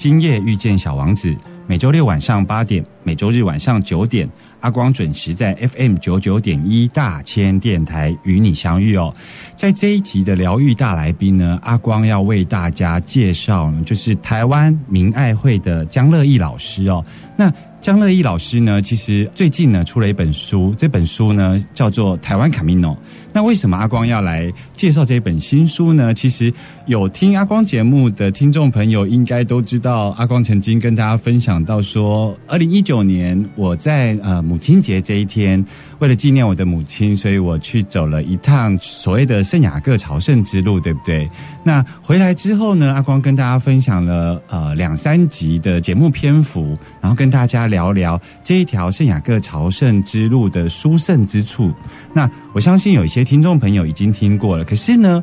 今夜遇见小王子》，每周六晚上八点，每周日晚上九点，阿光准时在 FM 九九点一大千电台与你相遇哦。在这一集的疗愈大来宾呢，阿光要为大家介绍，就是台湾明爱会的江乐义老师哦。那江乐义老师呢，其实最近呢出了一本书，这本书呢叫做《台湾卡米诺》。那为什么阿光要来介绍这本新书呢？其实有听阿光节目的听众朋友应该都知道，阿光曾经跟大家分享到说，二零一九年我在呃母亲节这一天，为了纪念我的母亲，所以我去走了一趟所谓的圣雅各朝圣之路，对不对？那回来之后呢，阿光跟大家分享了呃两三集的节目篇幅，然后跟大家聊聊这一条圣雅各朝圣之路的殊胜之处。那我相信有一些听众朋友已经听过了，可是呢，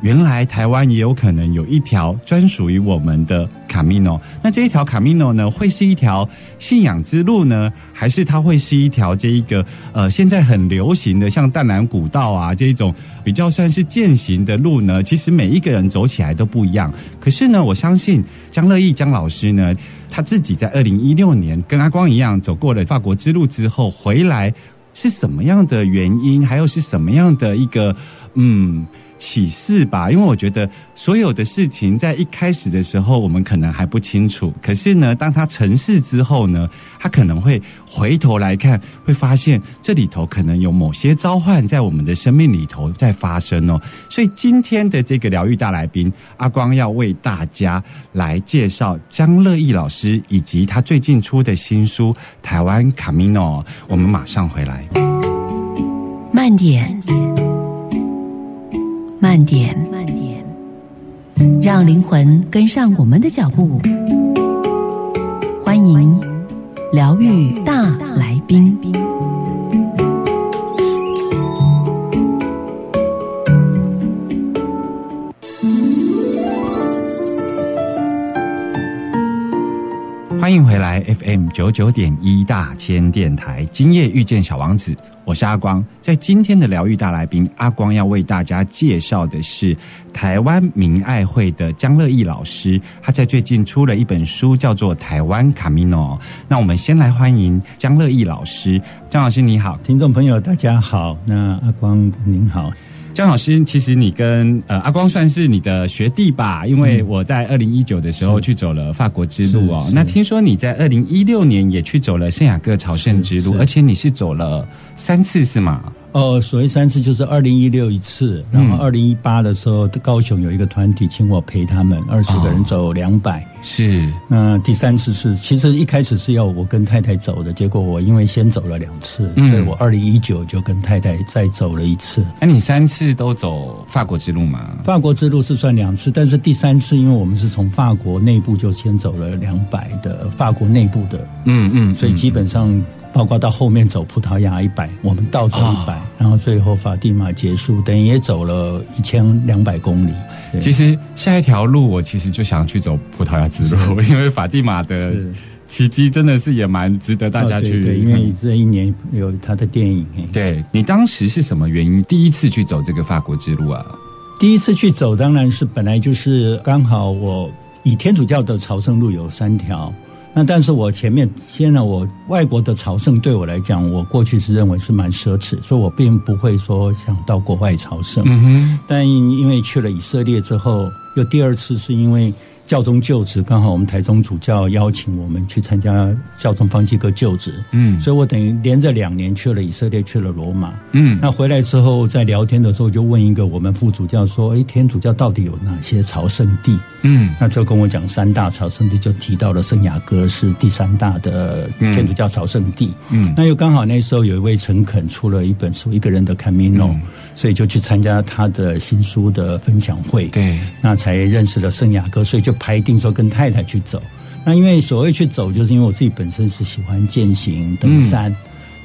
原来台湾也有可能有一条专属于我们的卡米诺。那这一条卡米诺呢，会是一条信仰之路呢，还是它会是一条这一个呃现在很流行的像淡蓝古道啊这一种比较算是践行的路呢？其实每一个人走起来都不一样。可是呢，我相信江乐义江老师呢，他自己在二零一六年跟阿光一样走过了法国之路之后回来。是什么样的原因，还有是什么样的一个嗯启示吧？因为我觉得所有的事情在一开始的时候，我们可能还不清楚。可是呢，当他成事之后呢，他可能会回头来看，会发现这里头可能有某些召唤在我们的生命里头在发生哦。所以今天的这个疗愈大来宾阿光要为大家来介绍江乐义老师以及他最近出的新书《台湾卡米诺》。我们马上回来。慢点，慢点，慢点，让灵魂跟上我们的脚步。欢迎疗愈大来宾。欢迎回来 FM 九九点一大千电台，今夜遇见小王子，我是阿光。在今天的疗愈大来宾，阿光要为大家介绍的是台湾民爱会的江乐义老师，他在最近出了一本书，叫做《台湾卡米诺》。那我们先来欢迎江乐义老师，江老师你好，听众朋友大家好，那阿光您好。江老师，其实你跟呃阿光算是你的学弟吧，因为我在二零一九的时候去走了法国之路哦。那听说你在二零一六年也去走了圣雅各朝圣之路，而且你是走了三次是吗？哦，所谓三次就是二零一六一次，然后二零一八的时候，高雄有一个团体请我陪他们，二十个人走两百、是。那第三次是，其实一开始是要我跟太太走的，结果我因为先走了两次，嗯。所以我二零一九就跟太太再走了一次。那你三次都走法国之路吗？法国之路是算两次，但是第三次因为我们是从法国内部就先走了两百的法国内部的，嗯嗯。所以基本上包括到后面走葡萄牙一百，我们倒走一百、然后最后法蒂玛结束，等于也走了一千两百公里。其实下一条路我其实就想去走葡萄牙之路，因为法蒂玛的奇迹真的是也蛮值得大家去哦对对，因为这一年有他的电影。对你当时是什么原因第一次去走这个法国之路啊？第一次去走，当然是本来就是刚好我以天主教的朝圣路有三条，那但是我前面先呢，我外国的朝圣对我来讲，我过去是认为是蛮奢侈，所以我并不会说想到国外朝圣。嗯哼，但因为去了以色列之后，又第二次是因为教宗就职，刚好我们台中主教邀请我们去参加教宗方济各就职，嗯所以我等于连着两年去了以色列，去了罗马。嗯那回来之后，在聊天的时候就问一个我们副主教说：“哎，天主教到底有哪些朝圣地？”嗯那就跟我讲三大朝圣地，就提到了圣雅各是第三大的天主教朝圣地。嗯那又刚好那时候有一位诚恳出了一本书《一个人的 Camino》，所以就去参加他的新书的分享会。对，那才认识了圣雅各，所以就排定说跟太太去走。那因为所谓去走，就是因为我自己本身是喜欢践行登山。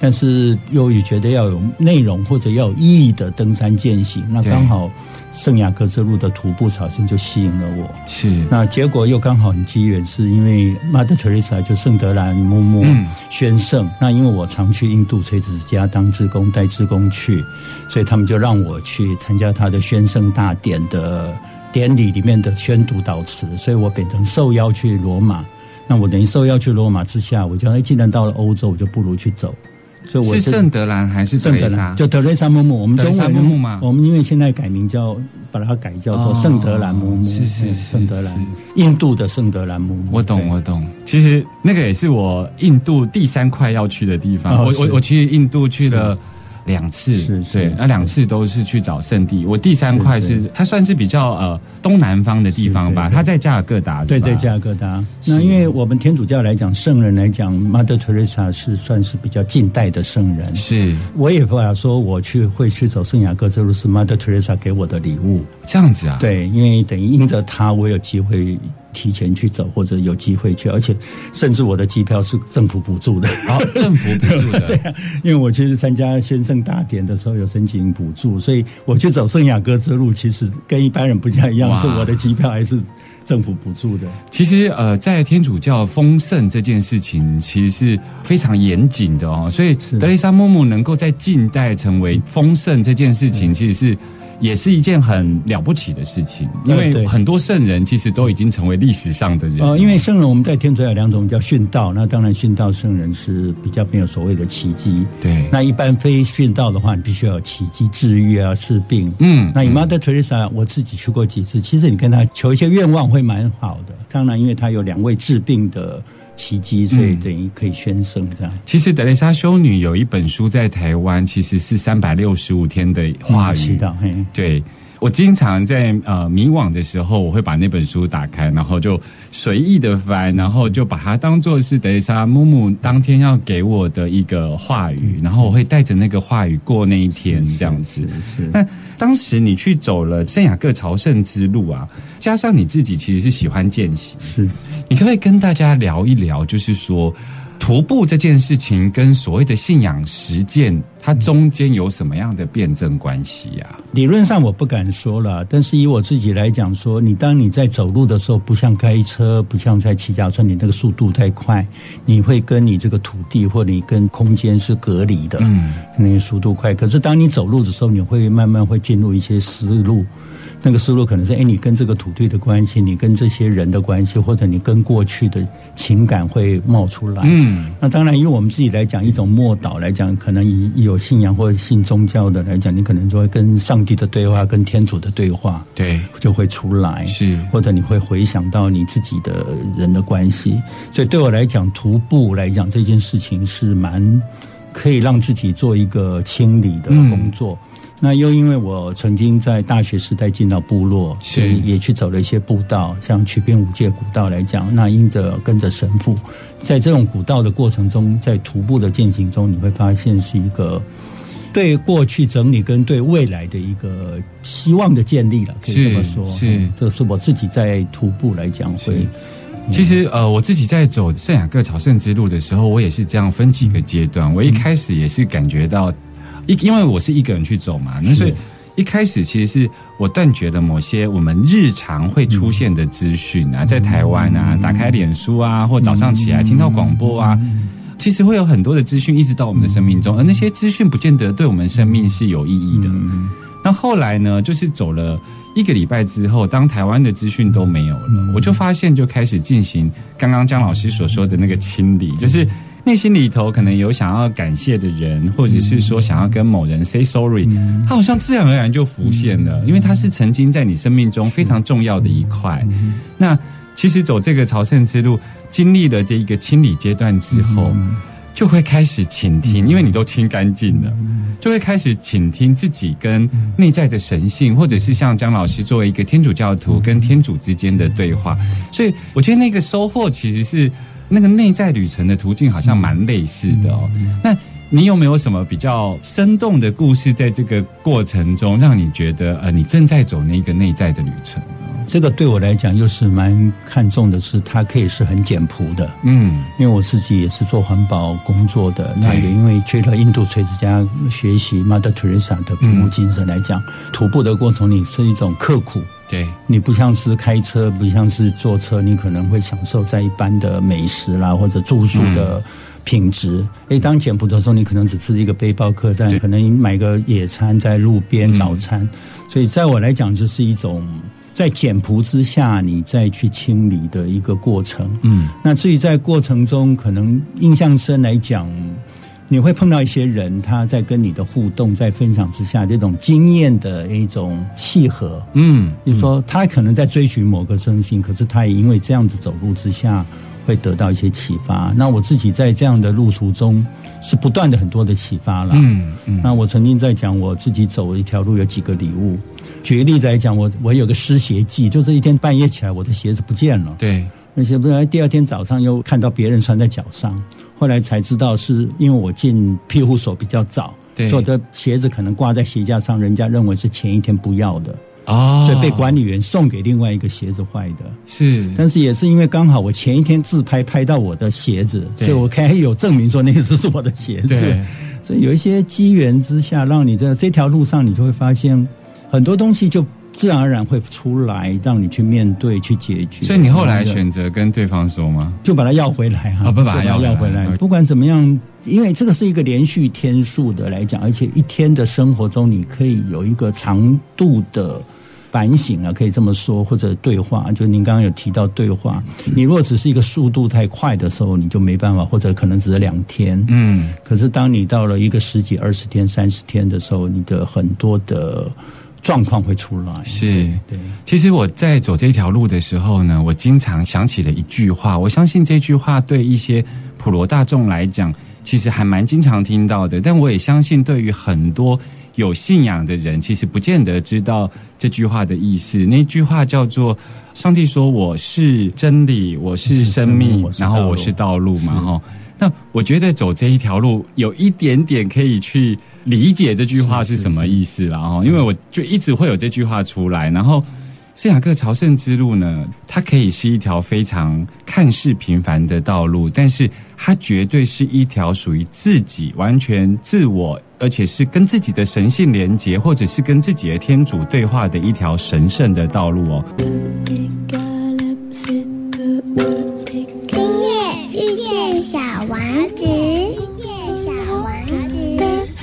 但是又也觉得要有内容或者要有意义的登山践行，那对刚好圣雅各之路的徒步朝圣就吸引了我。是那结果又刚好很机缘，是因为 Mother Teresa 就圣德兰嬷嬷嗯宣圣。那因为我常去印度垂直家当志工，带志工去，所以他们就让我去参加他的宣圣大典的典礼里面的宣读祷词，所以我变成受邀去罗马。那我等于受邀去罗马之下，我就哎，既然到了欧洲，我就不如去走。所以我是圣德兰还是德圣德兰，？就德雷莎木木，我们中文我们因为现在改名叫，把它改叫做哦圣德兰嬷嬷，哎是是是圣德兰，印度的圣德兰木木。我懂，我懂。其实那个也是我印度第三块要去的地方。我我我去印度去了两次，是是对，那两次都是去找圣地。我第三块是它算是比较呃东南方的地方吧，它在加尔各答，对对，加尔各答。那因为我们天主教来讲，圣人来讲，Mother Teresa 是算是比较近代的圣人。是我也不法说我去会去走圣雅各之路是 Mother Teresa 给我的礼物。这样子啊。，对，因为等于因着他，我有机会提前去走，或者有机会去，而且甚至我的机票是政府补助的。然后政府补助的，对因为我去参加宣圣大典的时候有申请补助，所以我去走圣雅各之路，其实跟一般人不太一样，是我的机票还是政府补助的。其实呃，在天主教丰盛这件事情，其实是非常严谨的哦。所以德雷莎嬷嬷能够在近代成为丰盛这件事情，其实是。也是一件很了不起的事情，因为很多圣人其实都已经成为历史上的人。呃，因为圣人我们在天主教有两种叫殉道，那当然殉道圣人是比较没有所谓的奇迹。对，那一般非殉道的话，你必须要有奇迹治愈啊、治病。嗯那以 Mother Teresa，我自己去过几次，其实你跟他求一些愿望会蛮好的。当然，因为他有两位治病的奇迹，所以嗯等于可以宣圣这样。其实德蕾莎修女有一本书在台湾，其实是三百六十五天的话语。嗯祈祷，嘿，对我经常在呃迷惘的时候，我会把那本书打开，然后就随意的翻，然后就把它当做是德蕾莎木木当天要给我的一个话语，然后我会带着那个话语过那一天，这样子。是那当时你去走了圣雅各朝圣之路啊，加上你自己其实是喜欢见习，是。你可不可以跟大家聊一聊，就是说徒步这件事情跟所谓的信仰实践，它中间有什么样的辩证关系呀、理论上我不敢说了，但是以我自己来讲说，你当你在走路的时候，不像开车，不像在骑脚车，你那个速度太快，你会跟你这个土地或你跟空间是隔离的，嗯，那个速度快。可是当你走路的时候，你会慢慢会进入一些思路。那个思路可能是，哎，你跟这个土地的关系，你跟这些人的关系，或者你跟过去的情感会冒出来。嗯，那当然，因为我们自己来讲，一种默祷来讲，可能以以有信仰或者信宗教的来讲，你可能就会跟上帝的对话，跟天主的对话对，就会出来，是或者你会回想到你自己的人的关系。所以对我来讲，徒步来讲这件事情是蛮可以让自己做一个清理的工作。那又因为我曾经在大学时代进到部落，所以也去走了一些步道，像曲边五界古道来讲，那因着跟着神父，在这种古道的过程中，在徒步的践行中，你会发现是一个对过去整理跟对未来的一个希望的建立了，可以这么说。是，这是我自己在徒步来讲会。其实呃，我自己在走圣雅各朝圣之路的时候，我也是这样分几个阶段。我一开始也是感觉到。一因为我是一个人去走嘛，那所以一开始其实是我断绝了某些我们日常会出现的资讯啊，在台湾啊，打开脸书啊，或早上起来听到广播啊，其实会有很多的资讯一直到我们的生命中，而那些资讯不见得对我们生命是有意义的。那后来呢，就是走了一个礼拜之后，当台湾的资讯都没有了，我就发现就开始进行刚刚姜老师所说的那个清理，就是。内心里头可能有想要感谢的人，或者是说想要跟某人 say sorry，他好像自然而然就浮现了，因为他是曾经在你生命中非常重要的一块。那其实走这个朝圣之路，经历了这一个清理阶段之后，就会开始倾听，因为你都清干净了，就会开始倾听自己跟内在的神性，或者是像姜老师作为一个天主教徒跟天主之间的对话。所以我觉得那个收获其实是。那个内在旅程的途径好像蛮类似的哦。那你有没有什么比较生动的故事，在这个过程中让你觉得呃，你正在走那个内在的旅程？这个对我来讲又是蛮看重的，是它可以是很简朴的。嗯，因为我自己也是做环保工作的，那也因为去了印度垂直家学习 Mother Teresa 的服务精神来讲，徒步的过程里是一种刻苦。对你不像是开车，不像是坐车，你可能会享受在一般的美食啦或者住宿的品质。哎，当简朴的时候，你可能只吃一个背包客栈，可能买个野餐在路边早餐。所以，在我来讲，就是一种在简朴之下，你再去清理的一个过程。嗯，那至于在过程中，可能印象深来讲。你会碰到一些人，他在跟你的互动、在分享之下，这种经验的一种契合。嗯，比如说他可能在追寻某个真心，可是他也因为这样子走路之下，会得到一些启发。那我自己在这样的路途中，是不断的很多的启发了。嗯嗯。那我曾经在讲我自己走一条路有几个礼物。举个例子来讲，我我有个失鞋记，就这一天半夜起来，我的鞋子不见了。对。那些不然第二天早上又看到别人穿在脚上。后来才知道，是因为我进庇护所比较早，所以我的鞋子可能挂在鞋架上，人家认为是前一天不要的哦，所以被管理员送给另外一个鞋子坏的。是，但是也是因为刚好我前一天自拍拍到我的鞋子，所以我可以有证明说那只是我的鞋子。所以有一些机缘之下，让你在这条路上，你就会发现很多东西就。自然而然会出来，让你去面对、去解决。所以你后来选择跟对方说吗？就把它要回来啊！不把它要回来。不管怎么样，因为这个是一个连续天数的来讲，而且一天的生活中，你可以有一个长度的反省啊，可以这么说，或者对话。就您刚刚有提到对话，你如果只是一个速度太快的时候，你就没办法，或者可能只是两天。嗯。可是当你到了一个十几、二十天、三十天的时候，你的很多的。状况会出来，是对。其实我在走这条路的时候呢，我经常想起了一句话。我相信这句话对一些普罗大众来讲，其实还蛮经常听到的。但我也相信，对于很多有信仰的人，其实不见得知道这句话的意思。那句话叫做“上帝说我是真理，我是生命，然后我是道路”嘛，哈。那我觉得走这一条路，有一点点可以去。理解这句话是什么意思了哈，因为我就一直会有这句话出来。然后圣雅各朝圣之路呢，它可以是一条非常看似平凡的道路，但是它绝对是一条属于自己、完全自我，而且是跟自己的神性连接，或者是跟自己的天主对话的一条神圣的道路哦。今夜遇见小王子。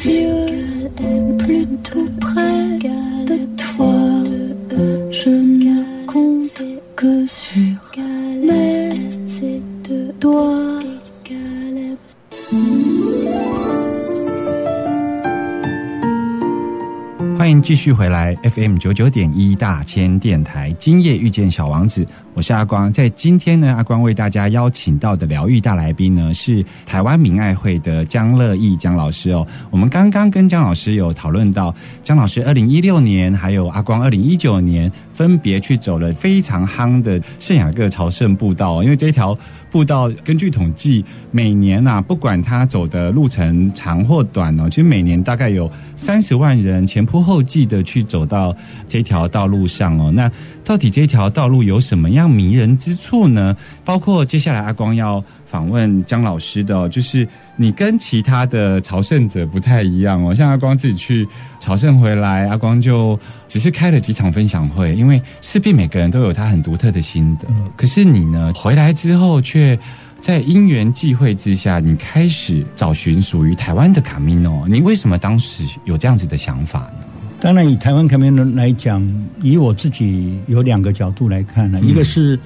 yeux plus tout près de toi. Je ne compte que sur mes doigts. 欢迎继续回来 FM 九九点一大千电台，今夜遇见小王子，我是阿光。在今天呢，阿光为大家邀请到的疗愈大来宾呢，是台湾民爱会的江乐义江老师哦。我们刚刚跟江老师有讨论到，江老师二零一六年还有阿光二零一九年，分别去走了非常夯的圣雅各朝圣步道，因为这条步道根据统计，每年啊，不管他走的路程长或短哦，其实每年大概有三十万人前仆后继的去走到这条道路上哦。那到底这条道路有什么样迷人之处呢？包括接下来阿光要访问江老师的、哦，就是你跟其他的朝圣者不太一样哦。像阿光自己去朝圣回来，阿光就只是开了几场分享会，因为势必每个人都有他很独特的心得。可是你呢，回来之后却在因缘际会之下，你开始找寻属于台湾的卡米诺。你为什么当时有这样子的想法呢？当然，以台湾卡梅伦来讲，以我自己有两个角度来看呢、嗯。一个是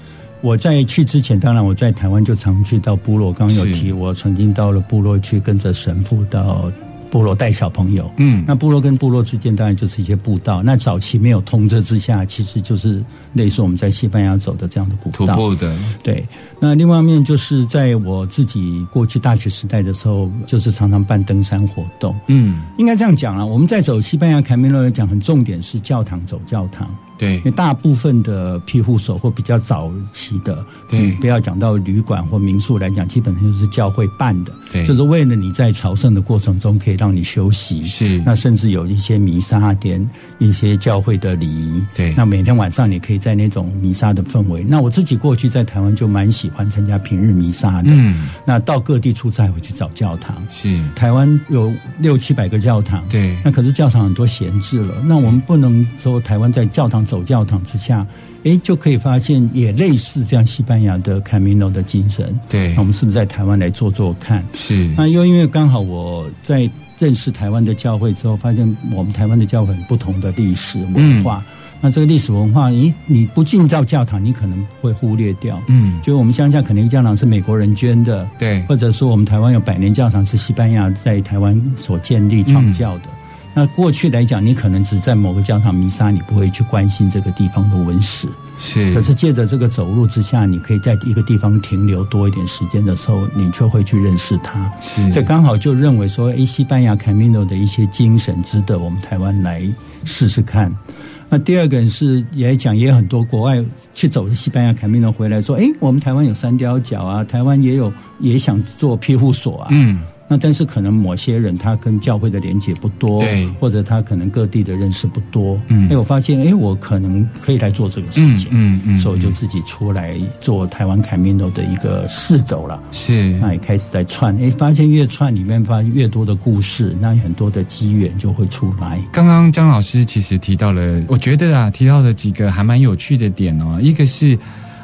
我在去之前，当然我在台湾就常去到部落，刚刚有提，我曾经到了部落去跟着神父到部落带小朋友。嗯那部落跟部落之间当然就是一些步道。那早期没有通车之下，其实就是类似我们在西班牙走的这样的步道。徒步的，对，那另外一面就是在我自己过去大学时代的时候，就是常常办登山活动。嗯，应该这样讲啊，我们在走西班牙凯梅罗来讲，很重点是教堂走教堂，对。因为大部分的庇护所或比较早期的，对。嗯不要讲到旅馆或民宿来讲，基本上就是教会办的，对。就是为了你在朝圣的过程中可以让你休息，是。那甚至有一些弥撒点，一些教会的礼仪，对。那每天晚上你可以在那种弥撒的氛围。那我自己过去在台湾就蛮喜欢参加平日弥撒的，嗯。那到各地出差会去找教堂。是。台湾有六七百个教堂，对。那可是教堂很多闲置了。那我们不能说台湾在教堂走教堂之下，诶，就可以发现也类似这样西班牙的 Camino 的精神。对那我们是不是在台湾来做做看？是那又因为刚好我在认识台湾的教会之后，发现我们台湾的教会很不同的历史文化。那这个历史文化，你你不进到教堂，你可能会忽略掉。嗯就我们乡下可能一个教堂是美国人捐的，对或者说我们台湾有百年教堂是西班牙在台湾所建立创教的。那过去来讲，你可能只在某个教堂弥撒，你不会去关心这个地方的文史。是可是借着这个走路之下，你可以在一个地方停留多一点时间的时候，你就会去认识它。是这刚好就认为说，诶，西班牙 Camino 的一些精神值得我们台湾来试试看。那第二个是也讲，也有很多国外去走的西班牙 Camino 回来说，诶，我们台湾有三貂角啊，台湾也有也想做庇护所啊。嗯那但是可能某些人他跟教会的连接不多，对或者他可能各地的认识不多，嗯哎，我发现，哎，我可能可以来做这个事情，嗯嗯嗯所以我就自己出来做台湾凯米诺的一个试走了。是那也开始在串，哎，发现越串里面发现越多的故事，那很多的机缘就会出来。刚刚张老师其实提到了，我觉得啊，提到了几个还蛮有趣的点哦。一个是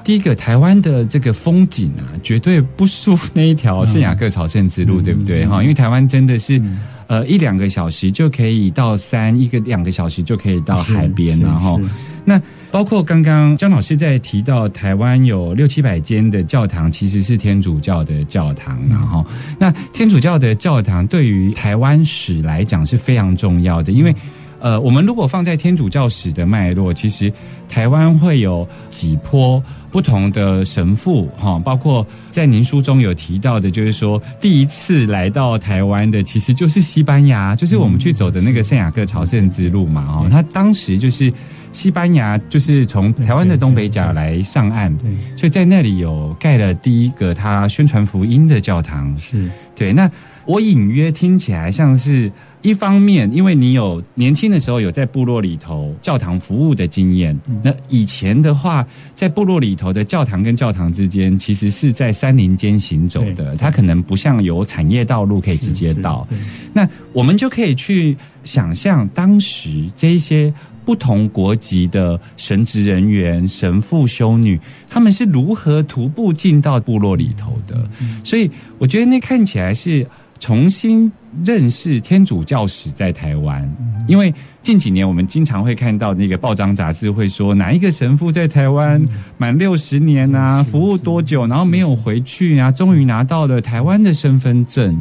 第一个，台湾的这个风景啊，绝对不输那一条圣雅各朝圣之路，对不对？哈、因为台湾真的是。呃，一两个小时就可以到山，一个两个小时就可以到海边，然后那包括刚刚张老师在提到台湾有六七百间的教堂，其实是天主教的教堂，然后那天主教的教堂对于台湾史来讲是非常重要的，因为。呃，我们如果放在天主教史的脉络，其实台湾会有几波不同的神父哈，包括在您书中有提到的，就是说第一次来到台湾的其实就是西班牙，就是我们去走的那个圣雅各朝圣之路嘛哦，他当时就是西班牙就是从台湾的东北角来上岸，对，所以在那里有盖了第一个他宣传福音的教堂，是。对，那我隐约听起来像是一方面，因为你有年轻的时候有在部落里头教堂服务的经验，那以前的话，在部落里头的教堂跟教堂之间，其实是在山林间行走的，它可能不像有产业道路可以直接到。那我们就可以去想象当时这一些。不同国籍的神职人员、神父、修女，他们是如何徒步进到部落里头的？所以我觉得那看起来是重新认识天主教史在台湾，因为近几年我们经常会看到那个报章杂志会说哪一个神父在台湾满六十年啊，服务多久，然后没有回去啊，终于拿到了台湾的身份证。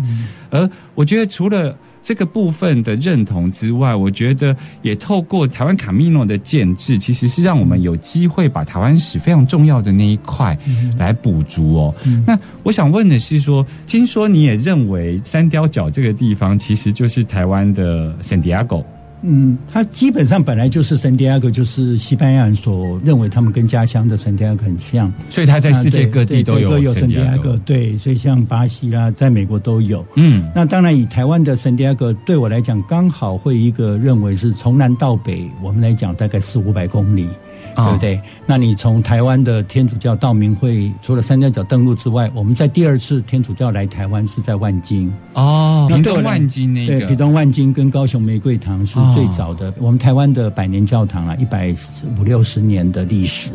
而我觉得除了这个部分的认同之外，我觉得也透过台湾卡米诺的建制，其实是让我们有机会把台湾史非常重要的那一块来补足哦。那我想问的是说，听说你也认为三雕角这个地方其实就是台湾的圣地亚哥。嗯，它基本上本来就是圣地亚哥，就是西班牙人所认为他们跟家乡的圣地亚哥很像，所以它在世界各地都有圣地亚哥哥。。对，所以像巴西啦，在美国都有。嗯，那当然，以台湾的圣地亚哥对我来讲，刚好会一个认为是从南到北，我们来讲大概四五百公里，哦对不对？那你从台湾的天主教道明会，除了三貂角登陆之外，我们在第二次天主教来台湾是在万金。哦，那对我来屏东万金那对，个，屏东万金跟高雄玫瑰堂是最早的，我们台湾的百年教堂啊，一百五六十年的历史。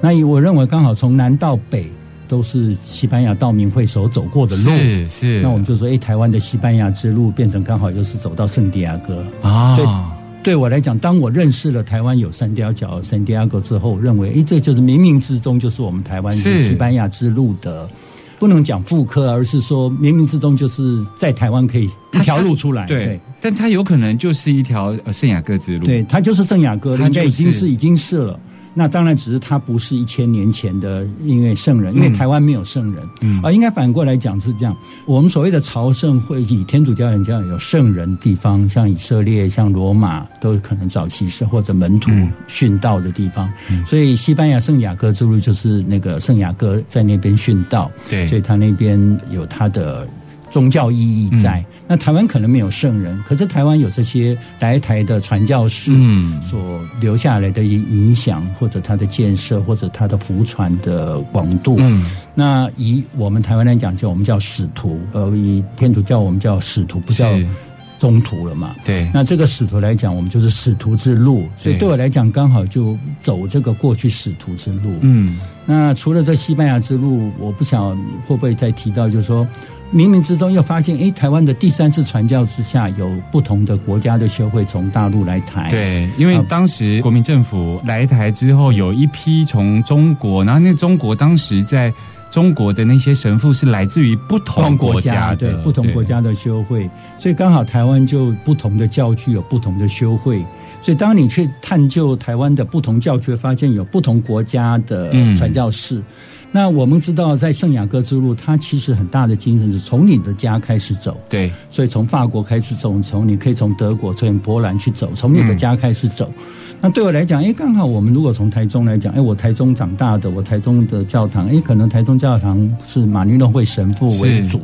那我认为刚好从南到北都是西班牙道明会所走过的路。是是，那我们就说，哎，台湾的西班牙之路变成刚好又是走到圣地亚哥。啊，所以对我来讲，当我认识了台湾有三雕角、圣地亚哥之后，我认为，哎，这就是冥冥之中就是我们台湾是是西班牙之路的。不能讲复刻，而是说冥冥之中就是在台湾可以一条路出来。对，但它有可能就是一条呃圣雅各之路。对，它就是圣雅各，应该已经是已经是了。那当然，只是他不是一千年前的，因为圣人，因为台湾没有圣人，嗯啊，应该反过来讲是这样。我们所谓的朝圣会以天主教人讲有圣人地方，像以色列、像罗马，都可能早期是或者门徒嗯殉道的地方。所以西班牙圣雅各之路就是那个圣雅各在那边殉道，对所以他那边有他的宗教意义在。嗯那台湾可能没有圣人，可是台湾有这些来台的传教士，嗯。所留下来的影响，或者他的建设，或者他的福传的广度。嗯，那以我们台湾来讲，叫我们叫使徒，呃，以天主教我们叫使徒，不叫是宗徒了嘛。对，那这个使徒来讲，我们就是使徒之路，所以对对我来讲，刚好就走这个过去使徒之路。嗯，那除了这西班牙之路，我不晓得会不会再提到，就是说，冥冥之中又发现，诶，台湾的第三次传教之下，有不同的国家的修会从大陆来台。对，因为啊当时国民政府来台之后，有一批从中国，然后那中国当时在中国的那些神父是来自于不不同同国国家的，对不同国家的修会，所以刚好台湾就不同的教区有不同的修会，所以当你去探究台湾的不同教区，发现有不同国家的嗯。传教士。那我们知道，在圣雅各之路，它其实很大的精神是从你的家开始走，对。所以从法国开始走，从你可以从德国、从波兰去走，从你的家开始走。那对我来讲，哎，刚好我们如果从台中来讲，哎，我台中长大的，我台中的教堂，哎，可能台中教堂是马尼诺会神父为主，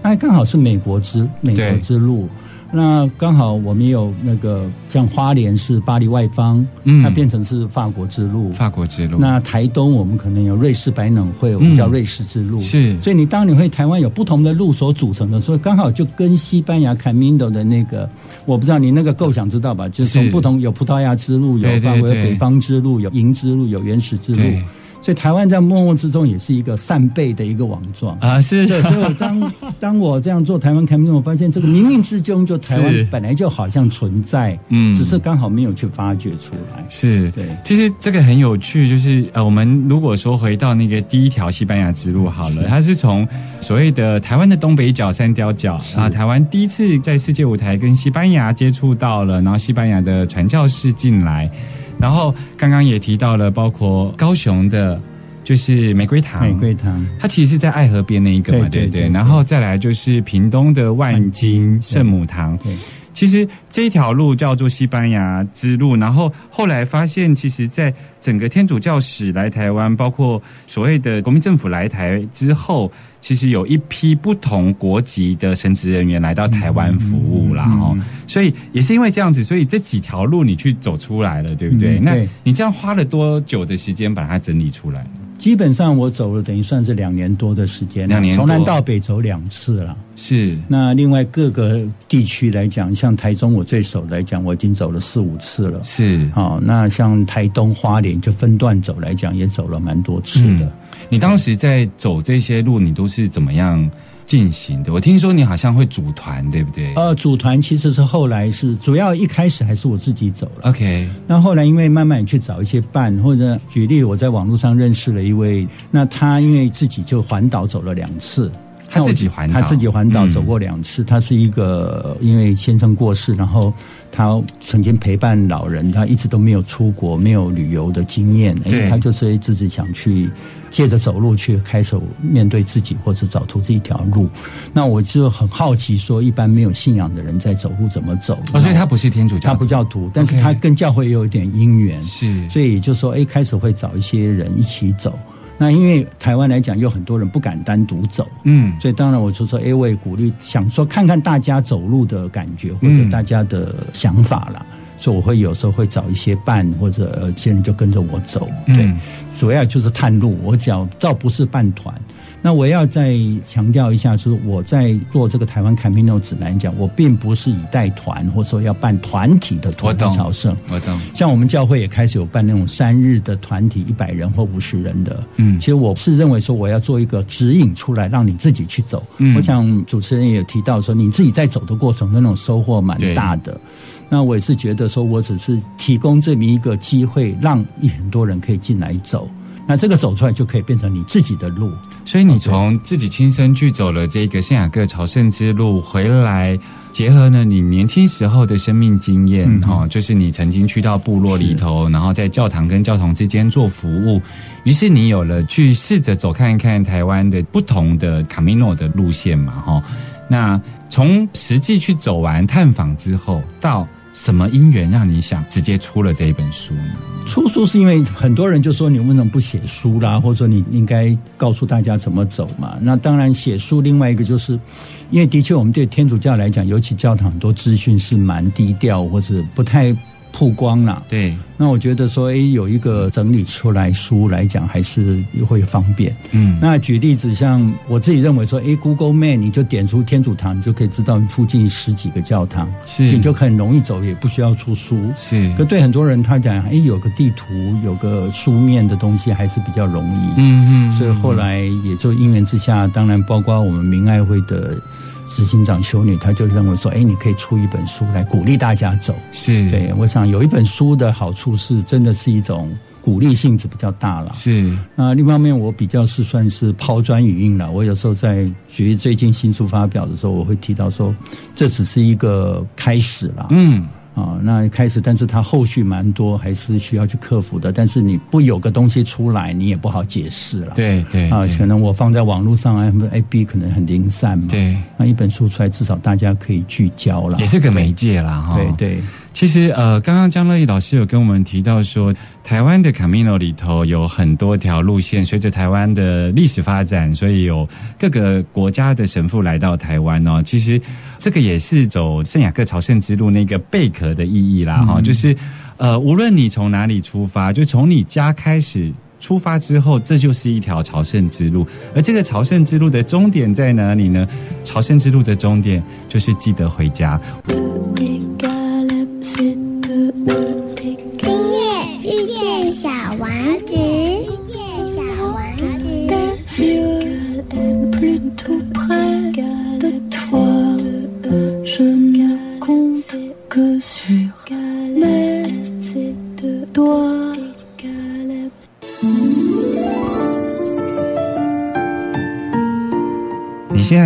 那刚好是美国之美国之路。那刚好我们也有那个像花莲是巴黎外方，嗯那变成是法国之路。法国之路，那台东我们可能有瑞士百冷会，我们叫瑞士之路。是所以你当你会台湾有不同的路所组成的，所以刚好就跟西班牙 Camino 的那个，我不知道你那个构想知道吧？就是从不同有葡萄牙之路，有法国有北方之路，有银之路，有原始之路。所以台湾在默默之中也是一个扇贝的一个网状。啊是对，所以我当当我这样做台湾 Camino，我发现这个冥冥之中就台是。湾本来就好像存在，嗯。只是刚好没有去发掘出来。是，对。其实这个很有趣，就是呃，我们如果说回到那个第一条西班牙之路好了，它是从所谓的台湾的东北角三貂角啊，台湾第一次在世界舞台跟西班牙接触到了，然后西班牙的传教士进来，然后刚刚也提到了，包括高雄的，就是玫瑰堂，玫瑰堂，它其实是在爱河边那一个嘛，对不对？然后再来就是屏东的万金圣母堂，对。其实这一条路叫做西班牙之路，然后后来发现，其实，在整个天主教史来台湾，包括所谓的国民政府来台之后，其实有一批不同国籍的神职人员来到台湾服务啦，哦、所以也是因为这样子，所以这几条路你去走出来了，对不对？那你这样花了多久的时间把它整理出来？基本上我走了等于算是两年多的时间，两年从南到北走两次了。是那另外各个地区来讲，像台中我最熟来讲，我已经走了四五次了。是，好、那像台东花莲就分段走来讲，也走了蛮多次的。嗯你当时在走这些路，你都是怎么样进行的？我听说你好像会组团，对不对、呃，组团其实是后来是主要一开始还是我自己走了。o k 那后来因为慢慢去找一些伴，或者举例，我在网络上认识了一位，那他因为自己就环岛走了两次，他自己环岛，他自己环岛嗯走过两次。他是一个因为先生过世，然后他曾经陪伴老人，他一直都没有出国，没有旅游的经验，他就是自己想去借着走路去开始面对自己，或者找出这一条路。那我就很好奇，说一般没有信仰的人在走路怎么走？哦，所以他不是天主教，他不叫徒，但是他跟教会也有一点因缘，是，所以就说，哎，开始会找一些人一起走。那因为台湾来讲，有很多人不敢单独走，嗯，所以当然我就说，哎，我也鼓励，想说看看大家走路的感觉或者嗯大家的想法啦。所以我会有时候会找一些伴，或者呃，一些人就跟着我走。对，嗯主要就是探路。我讲倒不是伴团。那我要再强调一下，就是我在做这个台湾 Camino 指南讲，我并不是以带团或者说要办团体的徒步我懂朝圣。我懂，像我们教会也开始有办那种三日的团体，一百人或五十人的。嗯其实我是认为说，我要做一个指引出来，让你自己去走。嗯我想主持人也有提到说，你自己在走的过程那种收获蛮大的。那我也是觉得说，我只是提供这么一个机会，让一很多人可以进来走。那这个走出来就可以变成你自己的路。所以你从自己亲身去走了这个圣雅各朝圣之路回来，结合了你年轻时候的生命经验，嗯哈、就是你曾经去到部落里头，然后在教堂跟教堂之间做服务，于是你有了去试着走看一看台湾的不同的 Camino 的路线嘛，哈。那从实际去走完探访之后，到什么因缘让你想直接出了这一本书呢？出书是因为很多人就说你为什么不写书啦，或者说你应该告诉大家怎么走嘛。那当然写书，另外一个就是，因为的确我们对天主教来讲，尤其教堂很多资讯是蛮低调或者不太曝光啦。对，那我觉得说，哎，有一个整理出来书来讲，还是会方便。嗯，那举例子，像我自己认为说，哎，Google Map 你就点出天主堂，你就可以知道附近十几个教堂，是你就很容易走，也不需要出书。是可，对很多人他讲，哎，有个地图，有个书面的东西，还是比较容易。嗯嗯，所以后来也就因缘之下，当然包括我们明爱会的执行长修女，她就认为说，哎，你可以出一本书来鼓励大家走。是，对，我想有一本书的好处是，真的是一种鼓励性质比较大了。是，那另一方面，我比较是算是抛砖引玉了。我有时候在举例最近新书发表的时候，我会提到说，这只是一个开始了。嗯，啊、那开始，但是它后续蛮多，还是需要去克服的。但是你不有个东西出来，你也不好解释了。对对啊，可能我放在网络上啊，A B 可能很零散嘛。，对，那一本书出来，至少大家可以聚焦了。也是个媒介啦，哈。对对，其实呃，刚刚江乐义老师有跟我们提到说，台湾的 Camino 里头有很多条路线，随着台湾的历史发展，所以有各个国家的神父来到台湾哦。其实这个也是走圣雅各朝圣之路那个贝壳的意义啦，哈、就是呃，无论你从哪里出发，就从你家开始。出发之后，这就是一条朝圣之路，而这个朝圣之路的终点在哪里呢？朝圣之路的终点就是记得回家。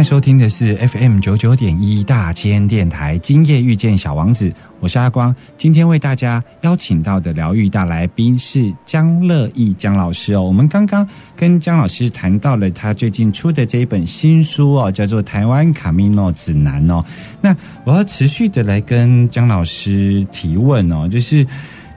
收听的是 FM 九九点一大千电台，今夜遇见小王子，我是阿光。今天为大家邀请到的疗愈大来宾是江乐义江老师哦。我们刚刚跟江老师谈到了他最近出的这一本新书哦，叫做《台湾卡米诺指南》哦。那我要持续的来跟江老师提问哦，就是。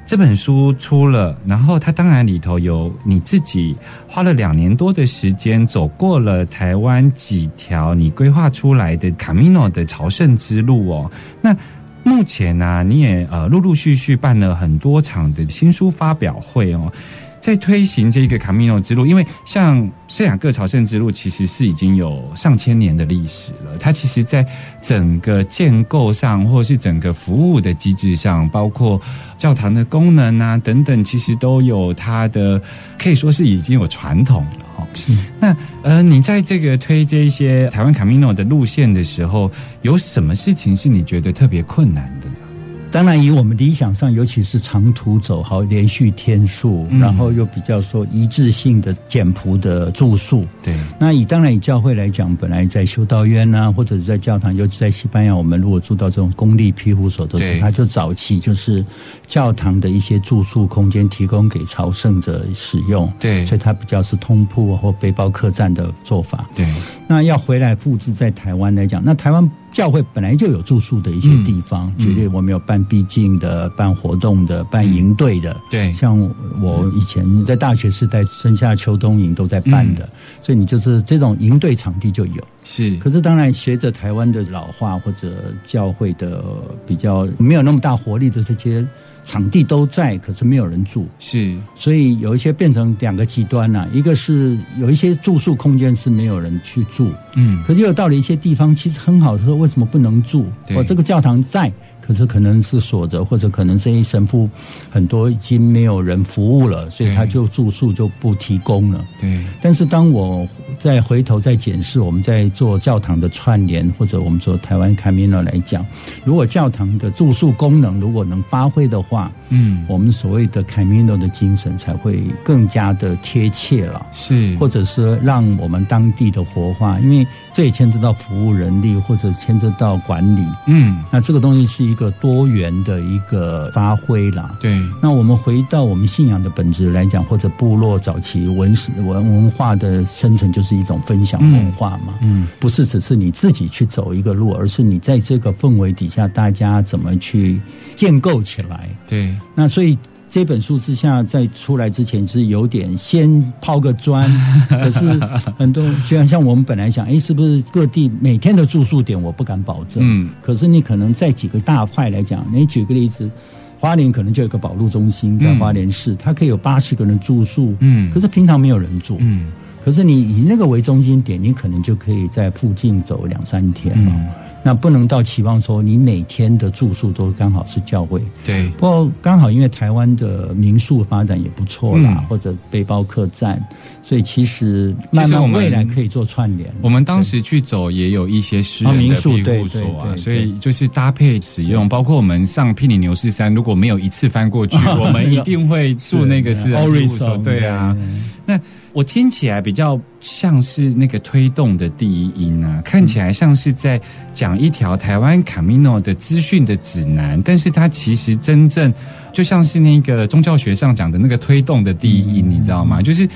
这本书出了，然后它当然里头有你自己花了两年多的时间，走过了台湾几条你规划出来的卡米诺的朝圣之路哦。那目前呢、你也呃陆陆续续办了很多场的新书发表会哦。在推行这个卡米诺之路，因为像圣雅各朝圣之路，其实是已经有上千年的历史了。它其实，在整个建构上，或是整个服务的机制上，包括教堂的功能啊等等，其实都有它的可以说是已经有传统了哈。那呃，你在这个推这一些台湾卡米诺的路线的时候，有什么事情是你觉得特别困难的？当然，以我们理想上，尤其是长途走好连续天数，嗯然后又比较说一致性的简朴的住宿。对，那以当然以教会来讲，本来在修道院啊，或者是在教堂，尤其在西班牙，我们如果住到这种公立庇护所的时候，它就早期就是教堂的一些住宿空间提供给朝圣者使用。对所以它比较是通铺或背包客栈的做法。对，那要回来复制在台湾来讲，那台湾教会本来就有住宿的一些地方，嗯。举例我们有办毕竟的、办活动的、办营队的。对。像我以前在大学时代，春夏秋冬营都在办的，嗯。所以你就是这种营队场地就有。是，可是当然，随着台湾的老化或者教会的比较没有那么大活力的这些场地都在，可是没有人住。是，所以有一些变成两个极端呐、一个是有一些住宿空间是没有人去住，嗯，可是又到了一些地方，其实很好，说为什么不能住？对我这个教堂在，可是可能是锁着，或者可能这些神父很多已经没有人服务了，所以他就住宿就不提供了。对，但是当我再回头再检视我们在做教堂的串联，或者我们做台湾 Camino 来讲，如果教堂的住宿功能如果能发挥的话，嗯，我们所谓的 Camino 的精神才会更加的贴切了。是，或者是让我们当地的活化，因为这也牵涉到服务人力，或者牵涉到管理。嗯，那这个东西是一个多元的一个发挥啦。对，那我们回到我们信仰的本质来讲，或者部落早期文史文文化的生成，就是一种分享文化嘛。嗯，不是只是你自己去走一个路，而是你在这个氛围底下，大家怎么去建构起来。对，那所以这本书之下在出来之前是有点先抛个砖，可是很多就像像我们本来想，哎，是不是各地每天的住宿点我不敢保证，嗯，可是你可能在几个大块来讲，你举个例子。花莲可能就有一个保路中心在花莲市，它可以有八十个人住宿，嗯可是平常没有人住，嗯，可是你以那个为中心点，你可能就可以在附近走两三天了。那不能到期望说你每天的住宿都刚好是教会，对，不过刚好因为台湾的民宿发展也不错啦，嗯。或者背包客栈，所以其实慢慢未来可以做串联。我们当时去走也有一些私人的哦民宿庇护所啊，对所以就是搭配使用，包括我们上霹雳牛市山，如果没有一次翻过去，我们一定会住那个私人庇护所。对啊，那我听起来比较像是那个推动的第一音啊，看起来像是在讲一条台湾 Camino 的资讯的指南，但是它其实真正就像是那个宗教学上讲的那个推动的第一音，你知道吗？就是。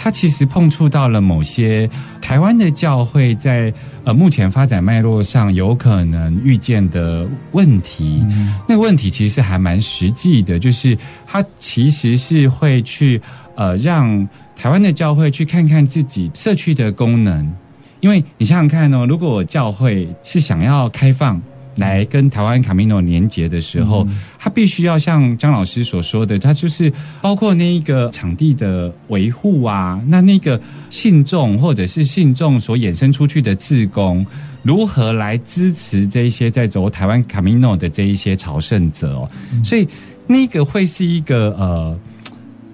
它其实碰触到了某些台湾的教会在呃目前发展脉络上有可能遇见的问题。那个问题其实还蛮实际的，就是它其实是会去呃让台湾的教会去看看自己社区的功能，因为你想想看哦，如果教会是想要开放。来跟台湾卡米诺连接的时候，它必须要像张老师所说的，它就是包括那一个场地的维护啊，那那个信众或者是信众所衍生出去的志工，如何来支持这一些在走台湾卡米诺的这一些朝圣者哦，所以那个会是一个呃。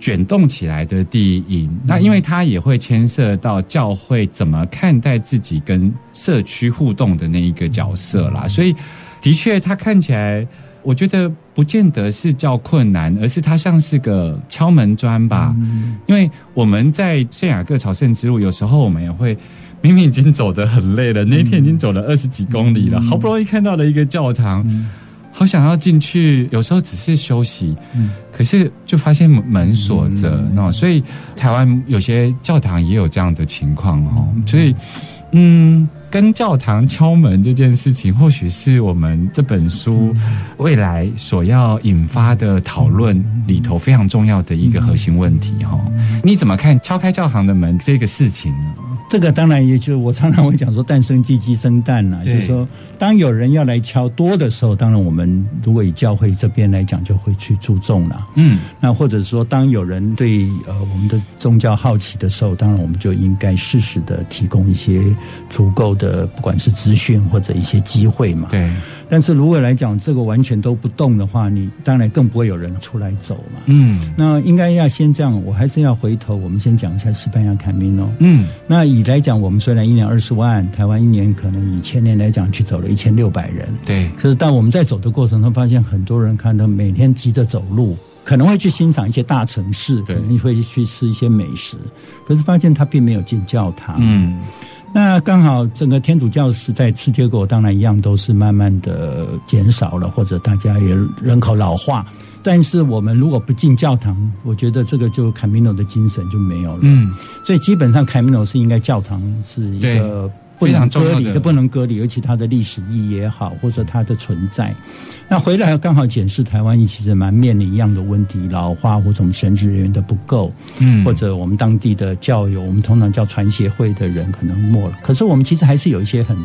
卷动起来的第一因，那因为它也会牵涉到教会怎么看待自己跟社区互动的那一个角色啦，所以的确它看起来，我觉得不见得是叫困难，而是它像是个敲门砖吧。因为我们在圣雅各朝圣之路，有时候我们也会。明明已经走得很累了，那一天已经走了二十几公里了，好不容易看到了一个教堂，好想要进去，有时候只是休息，可是就发现门锁着，哦，所以台湾有些教堂也有这样的情况哦，所以嗯，跟教堂敲门这件事情，或许是我们这本书未来所要引发的讨论里头非常重要的一个核心问题哈、哦。你怎么看敲开教堂的门这个事情呢？这个当然也就我常常会讲说，诞生鸡鸡生蛋呐、就是说，当有人要来敲多的时候，当然我们如果以教会这边来讲，就会去注重了。嗯，那或者说，当有人对呃我们的宗教好奇的时候，当然我们就应该适时的提供一些足够的，不管是资讯或者一些机会嘛。对。但是如果来讲这个完全都不动的话，你当然更不会有人出来走嘛。嗯，那应该要先这样，我还是要回头，我们先讲一下西班牙卡米诺。嗯，那以来讲，我们虽然一年二十万，台湾一年可能以千年来讲去走了一千六百人，对，可是当我们在走的过程中，发现很多人看到每天急着走路，可能会去欣赏一些大城市，可对能会去吃一些美食，可是发现他并没有进教堂。嗯，那刚好整个天主教时代，世界国当然一样都是慢慢的减少了，或者大家也人口老化。但是我们如果不进教堂，我觉得这个就卡米诺的精神就没有了。嗯，所以基本上卡米诺是应该教堂是一个不能割离的，不能割离，尤其它的历史意义也好，或者它的存在。那回来刚好检视台湾其实蛮面临一样的问题，老化或者我们神职人员的不够，嗯或者我们当地的教友，我们通常叫传协会的人可能没了。可是我们其实还是有一些很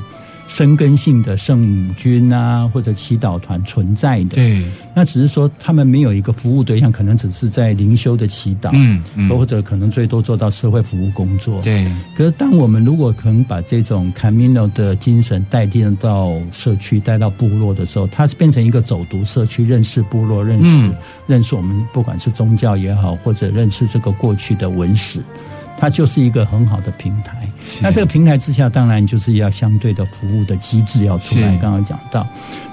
深根性的圣母军啊，或者祈祷团存在的。对，那只是说他们没有一个服务对象，可能只是在灵修的祈祷，嗯嗯或者可能最多做到社会服务工作。。对，可是，当我们如果可能把这种 Camino 的精神带进到社区、带到部落的时候，它是变成一个走读社区、认识部落、认识、嗯认识我们不管是宗教也好，或者认识这个过去的文史，它就是一个很好的平台。那这个平台之下，当然就是要相对的服务的机制要出来。刚刚讲到，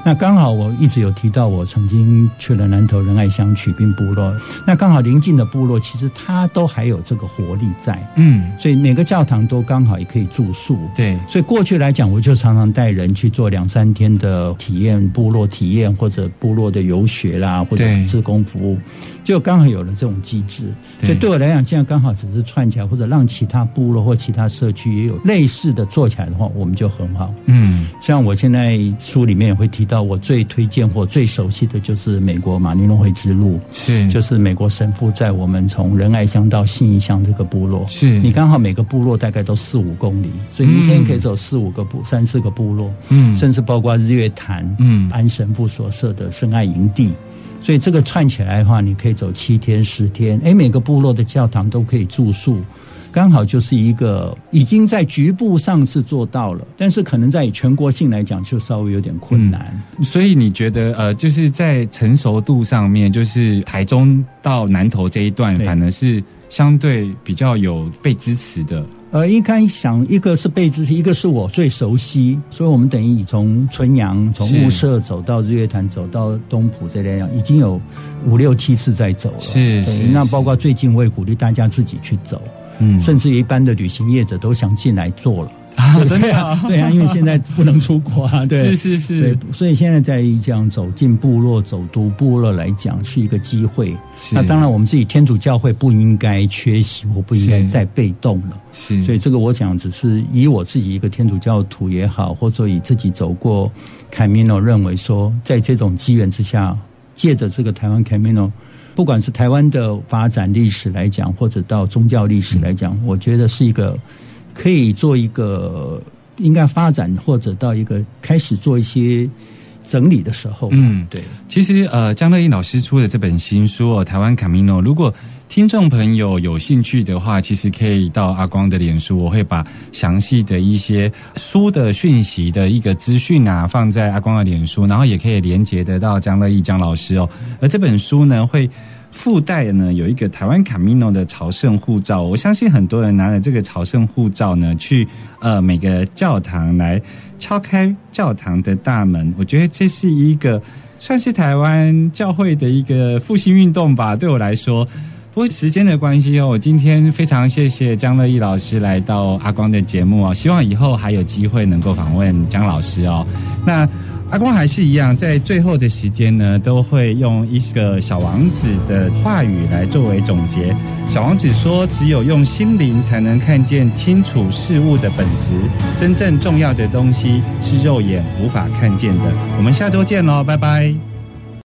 那刚好我一直有提到，我曾经去了南投仁爱乡曲滨部落，那刚好邻近的部落其实它都还有这个活力在。嗯，所以每个教堂都刚好也可以住宿。对，所以过去来讲，我就常常带人去做两三天的体验部落体验，或者部落的游学啦，或者对志工服务，就刚好有了这种机制。对所以对我来讲，现在刚好只是串起来，或者让其他部落或其他社区也有类似的做起来的话，我们就很好。嗯，像我现在书里面也会提到，我最推荐或最熟悉的就是美国马尼诺会之路，是，就是美国神父在我们从仁爱乡到信义乡这个部落，是你刚好每个部落大概都四五公里，所以你一天可以走四五个部、三四个部落，嗯甚至包括日月潭，嗯安神父所设的圣爱营地。所以这个串起来的话，你可以走七天、十天，诶，每个部落的教堂都可以住宿，刚好就是一个已经在局部上是做到了，但是可能在全国性来讲，就稍微有点困难。所以你觉得呃，就是在成熟度上面，就是台中到南投这一段，反而是相对比较有被支持的。呃，应该想一个是贝支持，一个是我最熟悉，所以我们等于从春阳、从是雾社走到日月潭，走到东浦这边，已经有五六七次在走了。是是那包括最近我也鼓励大家自己去走，嗯甚至一般的旅行业者都想进来做了。啊，真的啊，对啊，因为现在不能出国啊，对，是是对是，，所以现在在这样走进部落、走读部落来讲，是一个机会。那当然，我们自己天主教会不应该缺席我不应该再被动了。是，所以这个我讲只是以我自己一个天主教徒也好，或者以自己走过 Camino 认为说，在这种机缘之下，借着这个台湾 Camino，不管是台湾的发展历史来讲，或者到宗教历史来讲，我觉得是一个可以做一个应该发展，或者到一个开始做一些整理的时候。嗯对。其实呃，江乐意老师出的这本新书哦，《台湾卡米诺》，如果听众朋友有兴趣的话，其实可以到阿光的脸书，我会把详细的一些书的讯息的一个资讯啊，放在阿光的脸书，然后也可以连接得到江乐意江老师哦。而这本书呢，会附带呢有一个台湾卡米诺的朝圣护照，我相信很多人拿着这个朝圣护照呢，去呃每个教堂来敲开教堂的大门，我觉得这是一个算是台湾教会的一个复兴运动吧，对我来说。不过时间的关系哦，我今天非常谢谢江乐意老师来到阿光的节目哦，希望以后还有机会能够访问江老师哦。那阿光还是一样，在最后的时间呢，都会用一个小王子的话语来作为总结。小王子说：“只有用心灵才能看见清楚事物的本质，真正重要的东西是肉眼无法看见的。”我们下周见喽，拜拜。